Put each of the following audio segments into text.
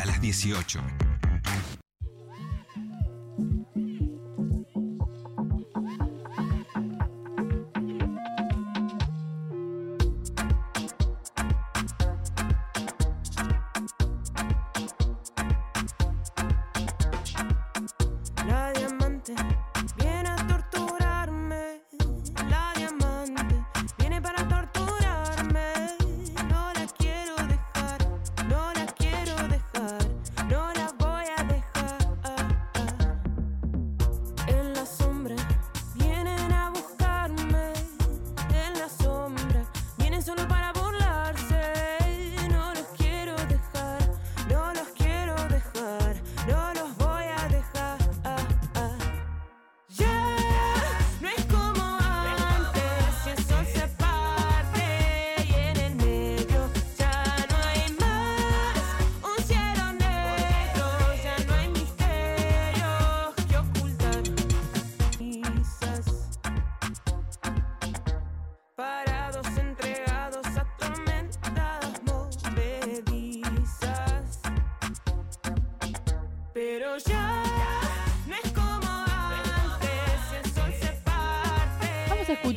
hasta las 18.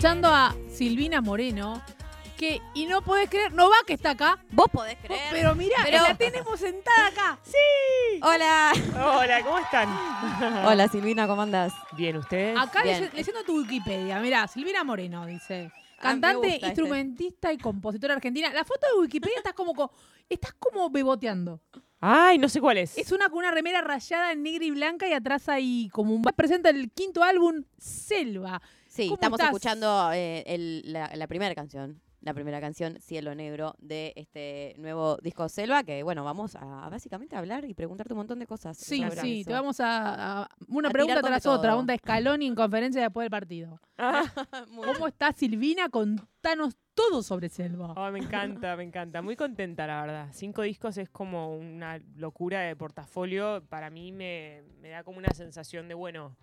Escuchando a Silvina Moreno, que, y no podés creer, no va que está acá, Vos podés creer. pero mirá, Pero- la tenemos sentada acá. Hola. Hola, ¿cómo están? Hola Silvina, ¿cómo andás? Bien, ¿ustedes? Acá Bien. leyendo tu Wikipedia, mirá, Silvina Moreno dice. Ah, Cantante, gusta este. instrumentista y compositora argentina. La foto de Wikipedia estás como, co- estás como beboteando. Ay, no sé cuál es. Es una con una remera rayada en negra y blanca y atrás hay como un... Presenta el quinto álbum, Selva. Sí, ¿Cómo estamos estás? escuchando eh, el- la, la primera canción. La primera canción, Cielo Negro, de este nuevo disco Selva, que bueno, vamos a, a básicamente hablar y preguntarte un montón de cosas. Sí, sobre sí, eso. te vamos a... a- una A pregunta tras de otra, todo. onda Scaloni en conferencia después del partido. Ah, ¿Cómo está Silvina? Contanos todo sobre Selva. ay, me encanta, me encanta. Muy contenta, la verdad. Cinco discos es como una locura de portafolio. Para mí me, me da como una sensación de, bueno,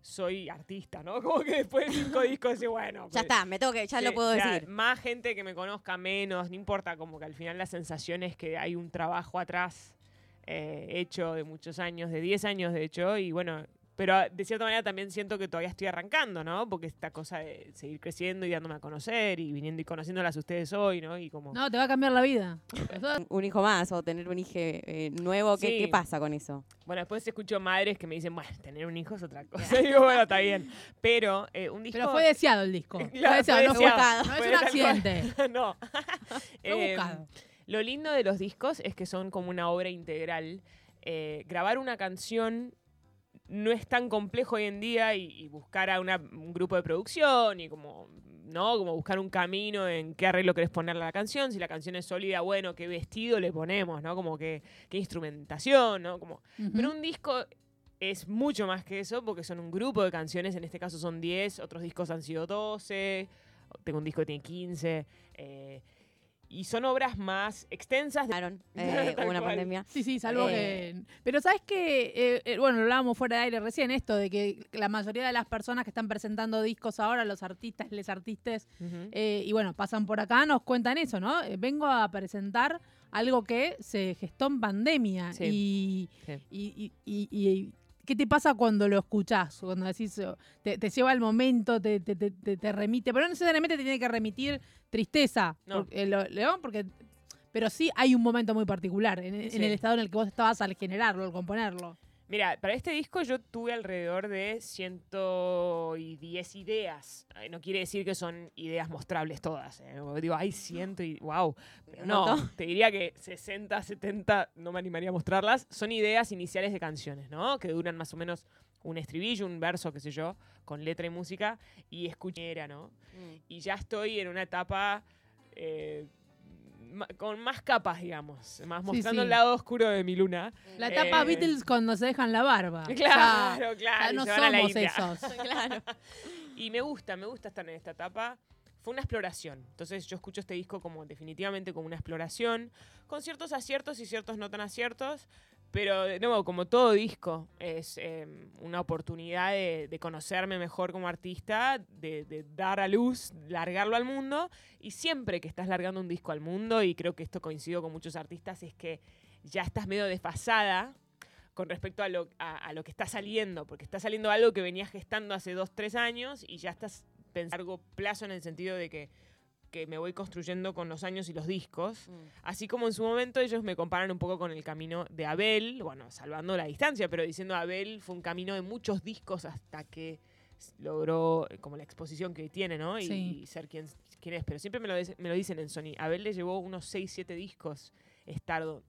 soy artista, ¿no? Como que después de cinco discos, dice, bueno. Ya pues, está, me tengo que, ya sí, lo puedo decir. Más gente que me conozca, menos, no importa, como que al final la sensación es que hay un trabajo atrás eh, hecho de muchos años, de 10 años de hecho, y bueno, pero ah, de cierta manera también siento que todavía estoy arrancando, ¿no? Porque esta cosa de seguir creciendo y dándome a conocer y viniendo y conociéndolas ustedes hoy, ¿no? Y como... No, te va a cambiar la vida. Un hijo más o tener un hijo eh, nuevo, ¿qué, Sí. ¿qué pasa con eso? Bueno, después escucho madres que me dicen, bueno, tener un hijo es otra cosa. Y digo, bueno, está bien. Pero eh, un disco... Pero fue deseado el disco. Fue Claro, deseado, fue no, fue- deseado. no es Fue un accidente. no. Fue Em, buscado. Lo lindo de los discos es que son como una obra integral. Eh, grabar una canción no es tan complejo hoy en día y, y buscar a una- un grupo de producción y como, ¿no? Como buscar un camino en qué arreglo querés ponerle a la canción. Si la canción es sólida, bueno, qué vestido le ponemos, ¿no? Como que, qué instrumentación, ¿no? Como, pero un disco es mucho más que eso porque son un grupo de canciones, en este caso son 10, otros discos han sido 12, tengo un disco que tiene 15, eh, y son obras más extensas. de- Aaron, eh, una cual. pandemia. Sí, sí, salvo Eh, que... Pero sabes que, bueno, lo hablábamos fuera de aire recién, esto de que la mayoría de las personas que están presentando discos ahora, los artistas, les artistas, Ujú. eh, y bueno, pasan por acá, nos cuentan eso, ¿no? Eh, vengo a presentar algo que se gestó en pandemia. Sí. Y, Sí. y, y- y- y- ¿qué te pasa cuando lo escuchás? Cuando decís, oh, te, te lleva al momento, te, te, te- te- te remite, pero no necesariamente te tiene que remitir tristeza, No. porque, eh, León, porque... Pero sí hay un momento muy particular en, en el estado en el que vos estabas al generarlo, al componerlo. Mira, para este disco yo tuve alrededor de 110 ideas. No quiere decir que son ideas mostrables todas. ¿eh? Digo, hay ciento y... ¡Wow! Pero no, te diría que 60, 70, no me animaría a mostrarlas. Son ideas iniciales de canciones, ¿no? Que duran más o menos un estribillo, un verso, qué sé yo, con letra y música, y escuchera, ¿no? Y ya estoy en una etapa... eh, con más capas, digamos, más mostrando sí. el lado oscuro de mi luna. La etapa Eh, Beatles cuando se dejan la barba. Claro, Ya- claro. ya y no somos esos. claro. Y me gusta, me gusta estar en esta etapa. Fue una exploración. Entonces yo escucho este disco como definitivamente como una exploración, con ciertos aciertos y ciertos no tan aciertos. Pero de nuevo, como todo disco, es eh, una oportunidad de, conocerme mejor como artista, de, dar a luz, largarlo al mundo. Y siempre que estás largando un disco al mundo, y creo que esto coincido con muchos artistas, es que ya estás medio desfasada con respecto a lo, a lo que está saliendo, porque está saliendo algo que venías gestando hace dos, tres años y ya estás pensando a largo plazo en el sentido de que, que me voy construyendo con los años y los discos. Mm. Así como en su momento ellos me comparan un poco con el camino de Abel, bueno, salvando la distancia, pero diciendo Abel fue un camino de muchos discos hasta que logró eh, como la exposición que tiene, ¿no? Y, Sí. y ser quien, quien es. Pero siempre me lo, me lo dicen en Sony. Abel le llevó unos 6, 7 discos estar, o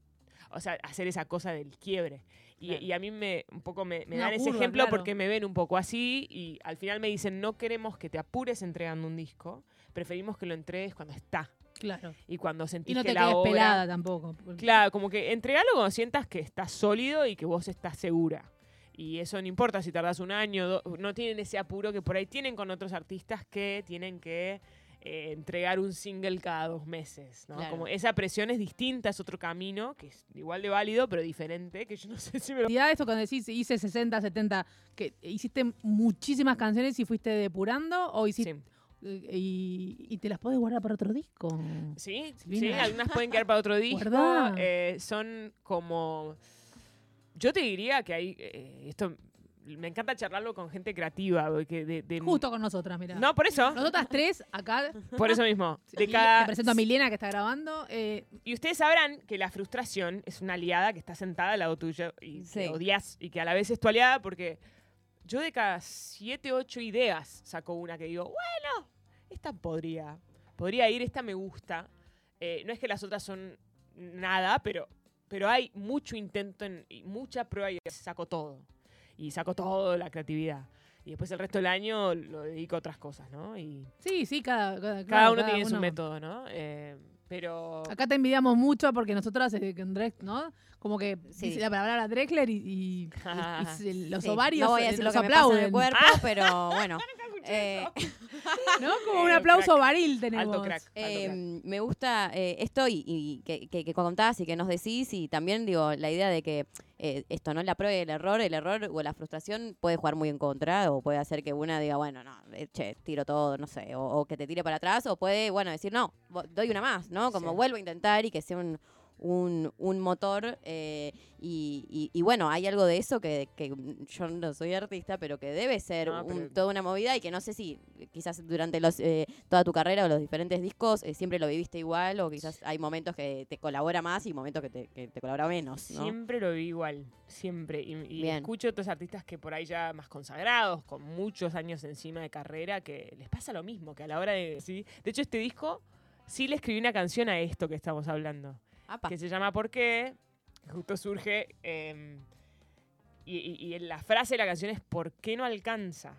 sea, hacer esa cosa del quiebre. Y, Claro. y a mí me un poco me, me dan ese ejemplo claro. porque me ven un poco así y al final me dicen, no queremos que te apures entregando un disco, preferimos que lo entregues cuando está. Claro. Y cuando sentís Y no que te la quedes obra... pelada tampoco. Claro, como que entregalo cuando sientas que estás sólido y que vos estás segura. Y eso no importa si tardas un año, do- no tienen ese apuro que por ahí tienen con otros artistas que tienen que eh, entregar un single cada dos meses. ¿no? Claro. Como esa presión es distinta, es otro camino, que es igual de válido, pero diferente, que yo no sé si me lo... realidad esto cuando decís hice 60, 70, que hiciste muchísimas canciones y fuiste depurando o hiciste Sí. Y, y te las podés guardar para otro disco. Sí, sí, algunas pueden quedar para otro disco. Eh, son como. Yo te diría que hay. eh, esto me encanta charlarlo con gente creativa. porque de, de- Justo con nosotras, mira. No, por eso. Nosotras tres acá. Por eso mismo. De Mil- cada- Te presento a Milena que está grabando. eh, Y ustedes sabrán que la frustración es una aliada que está sentada al lado tuyo y Sí. odias y que a la vez es tu aliada porque yo de cada siete, ocho ideas saco una que digo, bueno, esta podría, podría ir, esta me gusta. Eh, no es que las otras son nada, pero, pero hay mucho intento en- y mucha prueba y saco todo. Y saco todo la creatividad. Y después el resto del año lo dedico a otras cosas, ¿no? Y sí, sí, cada, cada, cada uno cada tiene su método, ¿no? Eh, pero... Acá te envidiamos mucho porque nosotras eh, con ¿no? Como que Sí. dice la palabra Drexler y, y- y- y los Sí, ovarios No voy a decir lo nos que me pasa en aplauden. el cuerpo, pero bueno. Eh, ¿No? Como un Eh, aplauso crack. varil tenemos. Alto crack. alto Eh, crack. me gusta eh, esto y, y que, que, que contás y que nos decís y también digo la idea de que eh, esto no la prueba y el error, el error o la frustración puede jugar muy en contra o puede hacer que una diga, bueno, no, eh, che, tiro todo, no sé, o, o que te tire para atrás o puede, bueno, decir, no, doy una más, ¿no? Como Sí. vuelvo a intentar y que sea un, un, un motor eh, y, y- y bueno, hay algo de eso que, que yo no soy artista, pero que debe ser un- toda una movida y que no sé si quizás durante los, eh, toda tu carrera o los diferentes discos eh, siempre lo viviste igual o quizás hay momentos que te colabora más y momentos que te, que te colabora menos, ¿no? Siempre lo vi igual, siempre. Y, escucho otros artistas que por ahí ya más consagrados, con muchos años encima de carrera, que les pasa lo mismo, que a la hora de... ¿sí? De hecho, este disco sí le escribí una canción a esto que estamos hablando, Apa. que se llama ¿Por qué? Justo surge... eh, y, y- y la frase de la canción es ¿Por qué no alcanza?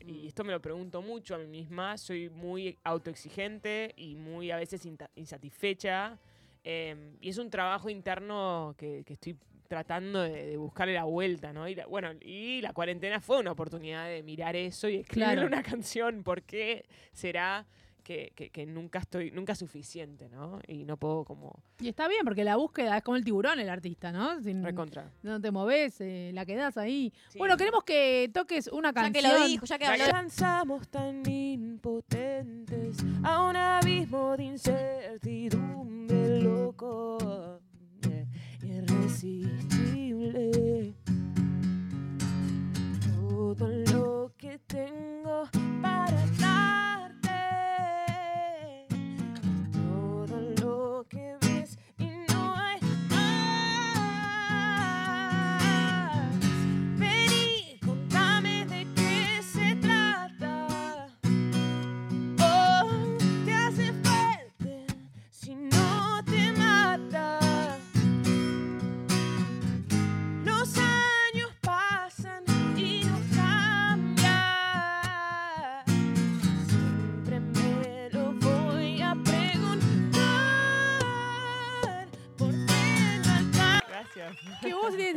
Y Mm. esto me lo pregunto mucho a mí misma. Soy muy autoexigente y muy a veces insatisfecha. eh, y es un trabajo interno que, que estoy tratando de, de buscarle la vuelta, ¿no? Y la- bueno, y la cuarentena fue una oportunidad de mirar eso y escribirle Claro. una canción. ¿Por qué será que, que- que nunca estoy, nunca es suficiente, ¿no? Y no puedo como Y está bien, porque la búsqueda es como el tiburón, el artista, ¿no? Sin- recontra. no te moves, eh, la quedás ahí. Sí. Bueno, queremos que toques una Ya que canción. lo dijo, ya que habló Avanzamos tan impotentes a un abismo de incertidumbre loco, eh, irresistible. Todo lo que tengo para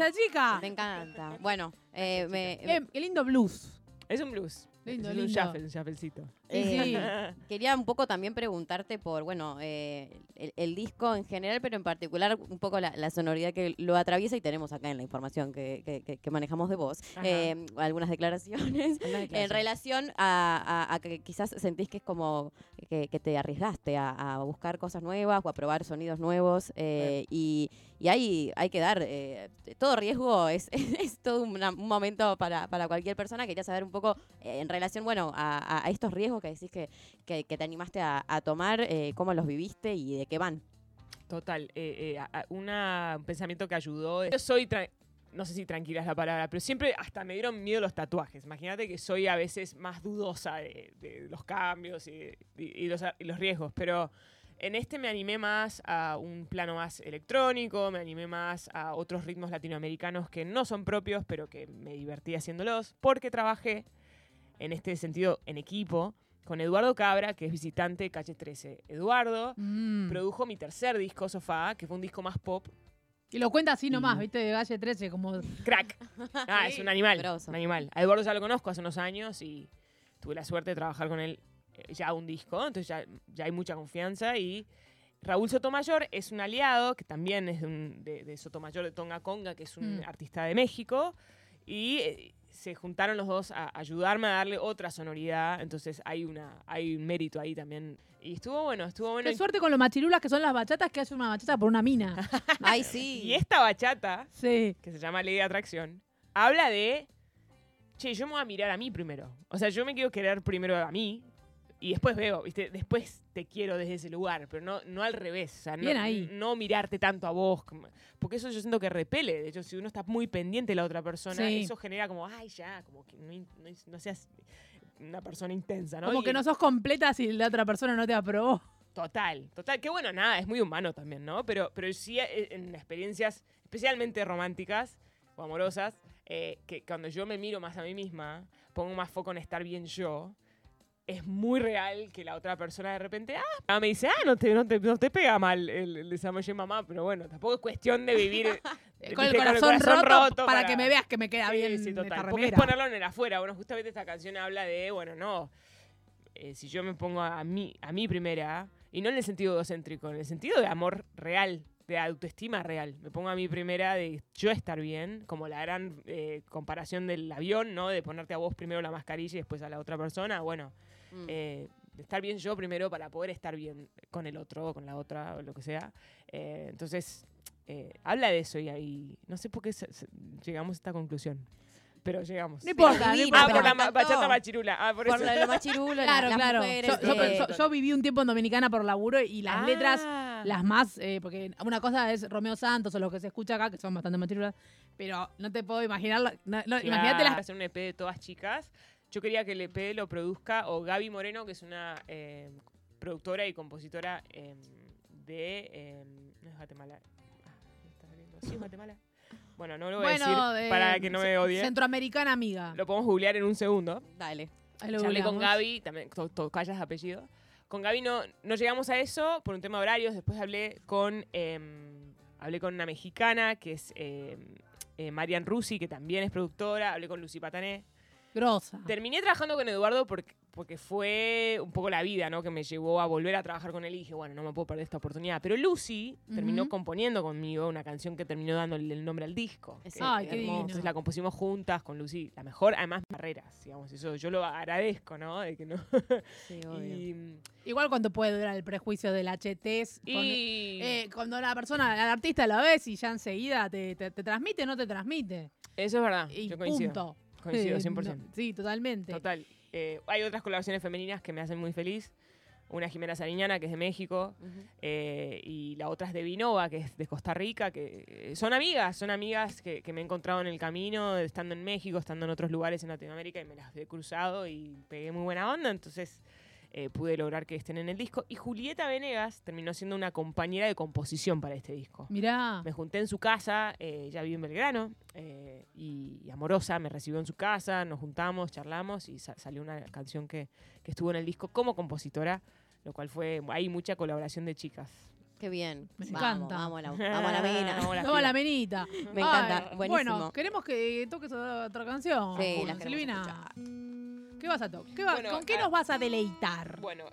¿Qué voz tiene esa chica? Me encanta. Bueno, eh, me, Qué, qué lindo blues. Es un blues. Lindo, lindo. un shuffle, un shufflecito. Sí. Eh, Quería un poco también preguntarte por, bueno, eh, el, el disco en general, pero en particular un poco la, la sonoridad que lo atraviesa y tenemos acá en la información que, que- que- que manejamos de vos, eh, algunas declaraciones. En relación a, a- a que quizás sentís que es como que, que te arriesgaste a, a buscar cosas nuevas o a probar sonidos nuevos eh, y, y hay, hay que dar, eh, todo riesgo es, es todo una- un momento para, para cualquier persona. Quería saber un poco eh, en relación, bueno, a, a- estos riesgos que decís que, que, que te animaste a, a tomar, eh, cómo los viviste y de qué van. Total, eh, eh, una- un pensamiento que ayudó. Yo soy, no sé si tranquila es la palabra, pero siempre hasta me dieron miedo los tatuajes. Imagínate que soy a veces más dudosa de, de los cambios y- y los, y los riesgos, pero en este me animé más a un plano más electrónico, me animé más a otros ritmos latinoamericanos que no son propios, pero que me divertí haciéndolos, porque trabajé en este sentido en equipo con Eduardo Cabra, que es visitante de Calle 13. Eduardo Mm. produjo mi tercer disco, Sofá, que fue un disco más pop. Y lo cuenta así nomás, Y- ¿viste? De Galle 13, como. Crack. Ah, Sí, es un animal. Un animal. A Eduardo ya lo conozco hace unos años y tuve la suerte de trabajar con él eh, ya un disco, entonces ya, ya hay mucha confianza. Y Raúl Sotomayor es un aliado, que también es de, un- de- de Sotomayor de Tonga Conga, que es un Mm. artista de México. Y eh, se juntaron los dos a ayudarme a darle otra sonoridad. Entonces hay, una, hay un mérito ahí también. Y estuvo bueno, estuvo bueno. Qué suerte con los machirulas que son las bachatas que hacen una bachata por una mina. Ay, sí. Y esta bachata Sí. que se llama Ley de Atracción, habla de, che, yo me voy a mirar a mí primero. O sea, yo me quiero querer primero a mí y después veo, ¿viste? Después te quiero desde ese lugar, pero no, no al revés. O sea, no, Bien ahí. no mirarte tanto a vos. Porque eso yo siento que repele. De hecho, si uno está muy pendiente de la otra persona, Sí. eso genera como, ay, ya, como que no, in- no, no seas una persona intensa, ¿no? Como Y- que no sos completa si la otra persona no te aprobó. Total, total. Que bueno, nada, es muy humano también, ¿no? Pero, pero sí eh, en experiencias especialmente románticas o amorosas, eh, que cuando yo me miro más a mí misma, pongo más foco en estar bien yo, es muy real que la otra persona de repente, ah, me dice, ah, no te, no te, no te pega mal el, el desarrollo de mamá, pero bueno, tampoco es cuestión de vivir Con el, corazón roto, para, que me veas que me queda Sí, bien sí, total. Porque es ponerlo en el afuera. Bueno, justamente esta canción habla de, bueno, no. eh, si yo me pongo a mí, a mí primera, y no en el sentido egocéntrico, en el sentido de amor real, de autoestima real. Me pongo a mí primera de yo estar bien, como la gran eh, comparación del avión, ¿no? De ponerte a vos primero la mascarilla y después a la otra persona. Bueno, Mm. eh, estar bien yo primero para poder estar bien con el otro o con la otra o lo que sea. Eh, entonces, eh, habla de eso y ahí no sé por qué se- se- llegamos a esta conclusión, pero llegamos. No importa, no divino, importa. Ah, por la ma- bachata machirula. Ah, por, Por eso. lo de lo machirulo, la- Claro, las claro. mujeres, Yo, eh, yo- yo viví un tiempo en Dominicana por laburo y las Ah. letras, las más, eh, porque una cosa es Romeo Santos o lo que se escucha acá, que son bastante machirulas, pero no te puedo imaginar, la- no- no, imagínate Claro, las... hacer un EP de todas chicas. Yo quería que el EP lo produzca o Gaby Moreno, que es una eh, productora y compositora eh, de... eh, no es Guatemala. Ah, ¿me está saliendo? Sí, es Guatemala. Bueno, no lo voy a decir para que no me odie. Centroamericana amiga. Lo podemos googlear en un segundo. Dale. Lo Charlé con. Gaby, también to- tocayas de apellido. Con Gaby no, no llegamos a eso por un tema de horarios. Después hablé con, em, hablé con una mexicana que es em, eh, Marian Rusi, que también es productora. Hablé con Lucy Patané. Grosa. Terminé trabajando con Eduardo porque, porque fue un poco la vida, ¿no? Que me llevó a volver a trabajar con él y dije, bueno, no me puedo perder esta oportunidad. Pero Lucy terminó componiendo conmigo una canción que terminó dándole el nombre al disco. Que- Ay, qué entonces la compusimos juntas con Lucy, la mejor, además barreras, digamos, eso yo lo agradezco, ¿no? De que no. Sí, obvio. y, Igual cuando puede durar el prejuicio del HTs. con- y eh, cuando la persona, el artista lo ves y ya enseguida te, te, te transmite o no te transmite. eso es verdad, Y yo coincido. punto. Coincido Eh, 100%. no, sí, totalmente. Total. Eh, hay otras colaboraciones femeninas que me hacen muy feliz. Una es Jimena Sariñana, que es de México, Ujú. eh, y la otra es de Vinova, que es de Costa Rica, que eh, son amigas, son amigas que, que me he encontrado en el camino, estando en México, estando en otros lugares en Latinoamérica, y me las he cruzado y pegué muy buena onda, entonces eh, pude lograr que estén en el disco. Y Julieta Venegas terminó siendo una compañera de composición para este disco. Mirá. Me junté en su casa, eh, ella vive en Belgrano, eh, y, y amorosa me recibió en su casa, nos juntamos, charlamos y sa- salió una canción que, que estuvo en el disco como compositora, lo cual fue, hay mucha colaboración de chicas. Qué bien. Me vamos, encanta. Vamos a la, vamos a la mina. Vamos a la Vamos a la fila. menita. Me encanta. Ay, Buenísimo. Bueno, queremos que toques otra canción. Sí, Silvina. ¿Qué vas a tocar? ¿Qué va- Bueno, ¿Con qué nos vas a deleitar? Bueno,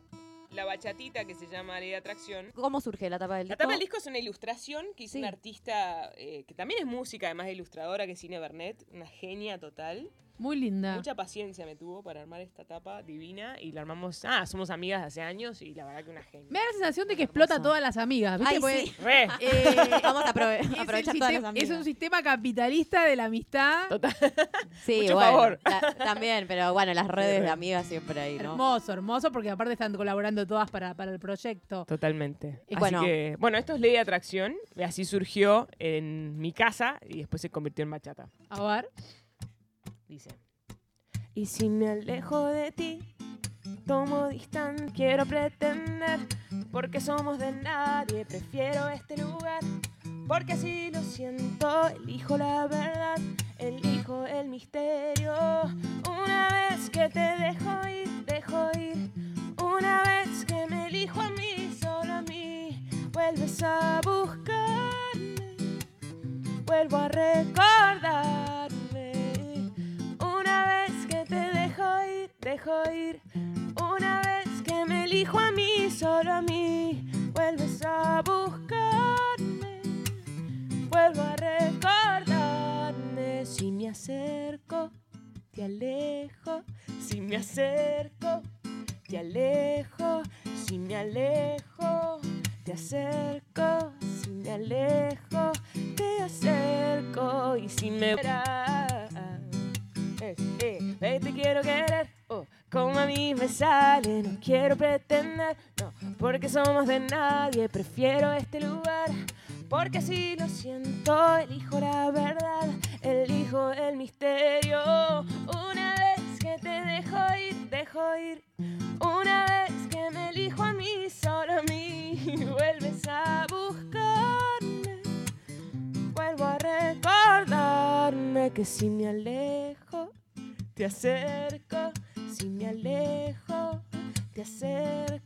la bachatita que se llama Ley de Atracción. ¿Cómo surge la tapa del La disco? tapa del disco es una ilustración que hizo Sí. una artista eh, que también es música, además de ilustradora, que es Cine Bernet, una genia total. Muy linda. Mucha paciencia me tuvo para armar esta tapa divina y la armamos. Ah, somos amigas de hace años y la verdad que una genia. Me da la sensación de que explota a todas las amigas. ¿viste? Ay, Porque, sí. Re. eh, Vamos a aprove- aprovechar todas las sistema- amigas. Es un sistema capitalista de la amistad. Total. Sí, Mucho bueno, favor. ta- también, pero bueno, las redes re. de amigas siempre ahí, ¿no? Hermoso, hermoso, porque aparte están colaborando todas para, para el proyecto. Totalmente. Y Así bueno. que, bueno, esto es Ley de Atracción. y Así surgió en mi casa y después se convirtió en bachata. A ver. Y si me alejo de ti, tomo distancia, quiero pretender, porque somos de nadie, prefiero este lugar, porque así lo siento, elijo la verdad, elijo el misterio. Una vez que te dejo ir, dejo ir, una vez que me elijo a mí, solo a mí, vuelves a buscarme, vuelvo a recordarme. Una vez que me elijo a mí, solo a mí, vuelves a buscarme. Vuelvo a recordarme. Si me acerco, te alejo. Si me acerco, no quiero pretender, no, porque somos de nadie, prefiero este lugar, porque así lo siento, elijo la verdad, elijo el misterio, una vez que te dejo ir, dejo ir, una vez que me elijo a mí, solo a mí, vuelves a buscarme. Vuelvo a recordarme que si me alejo, te acerco, si alejo,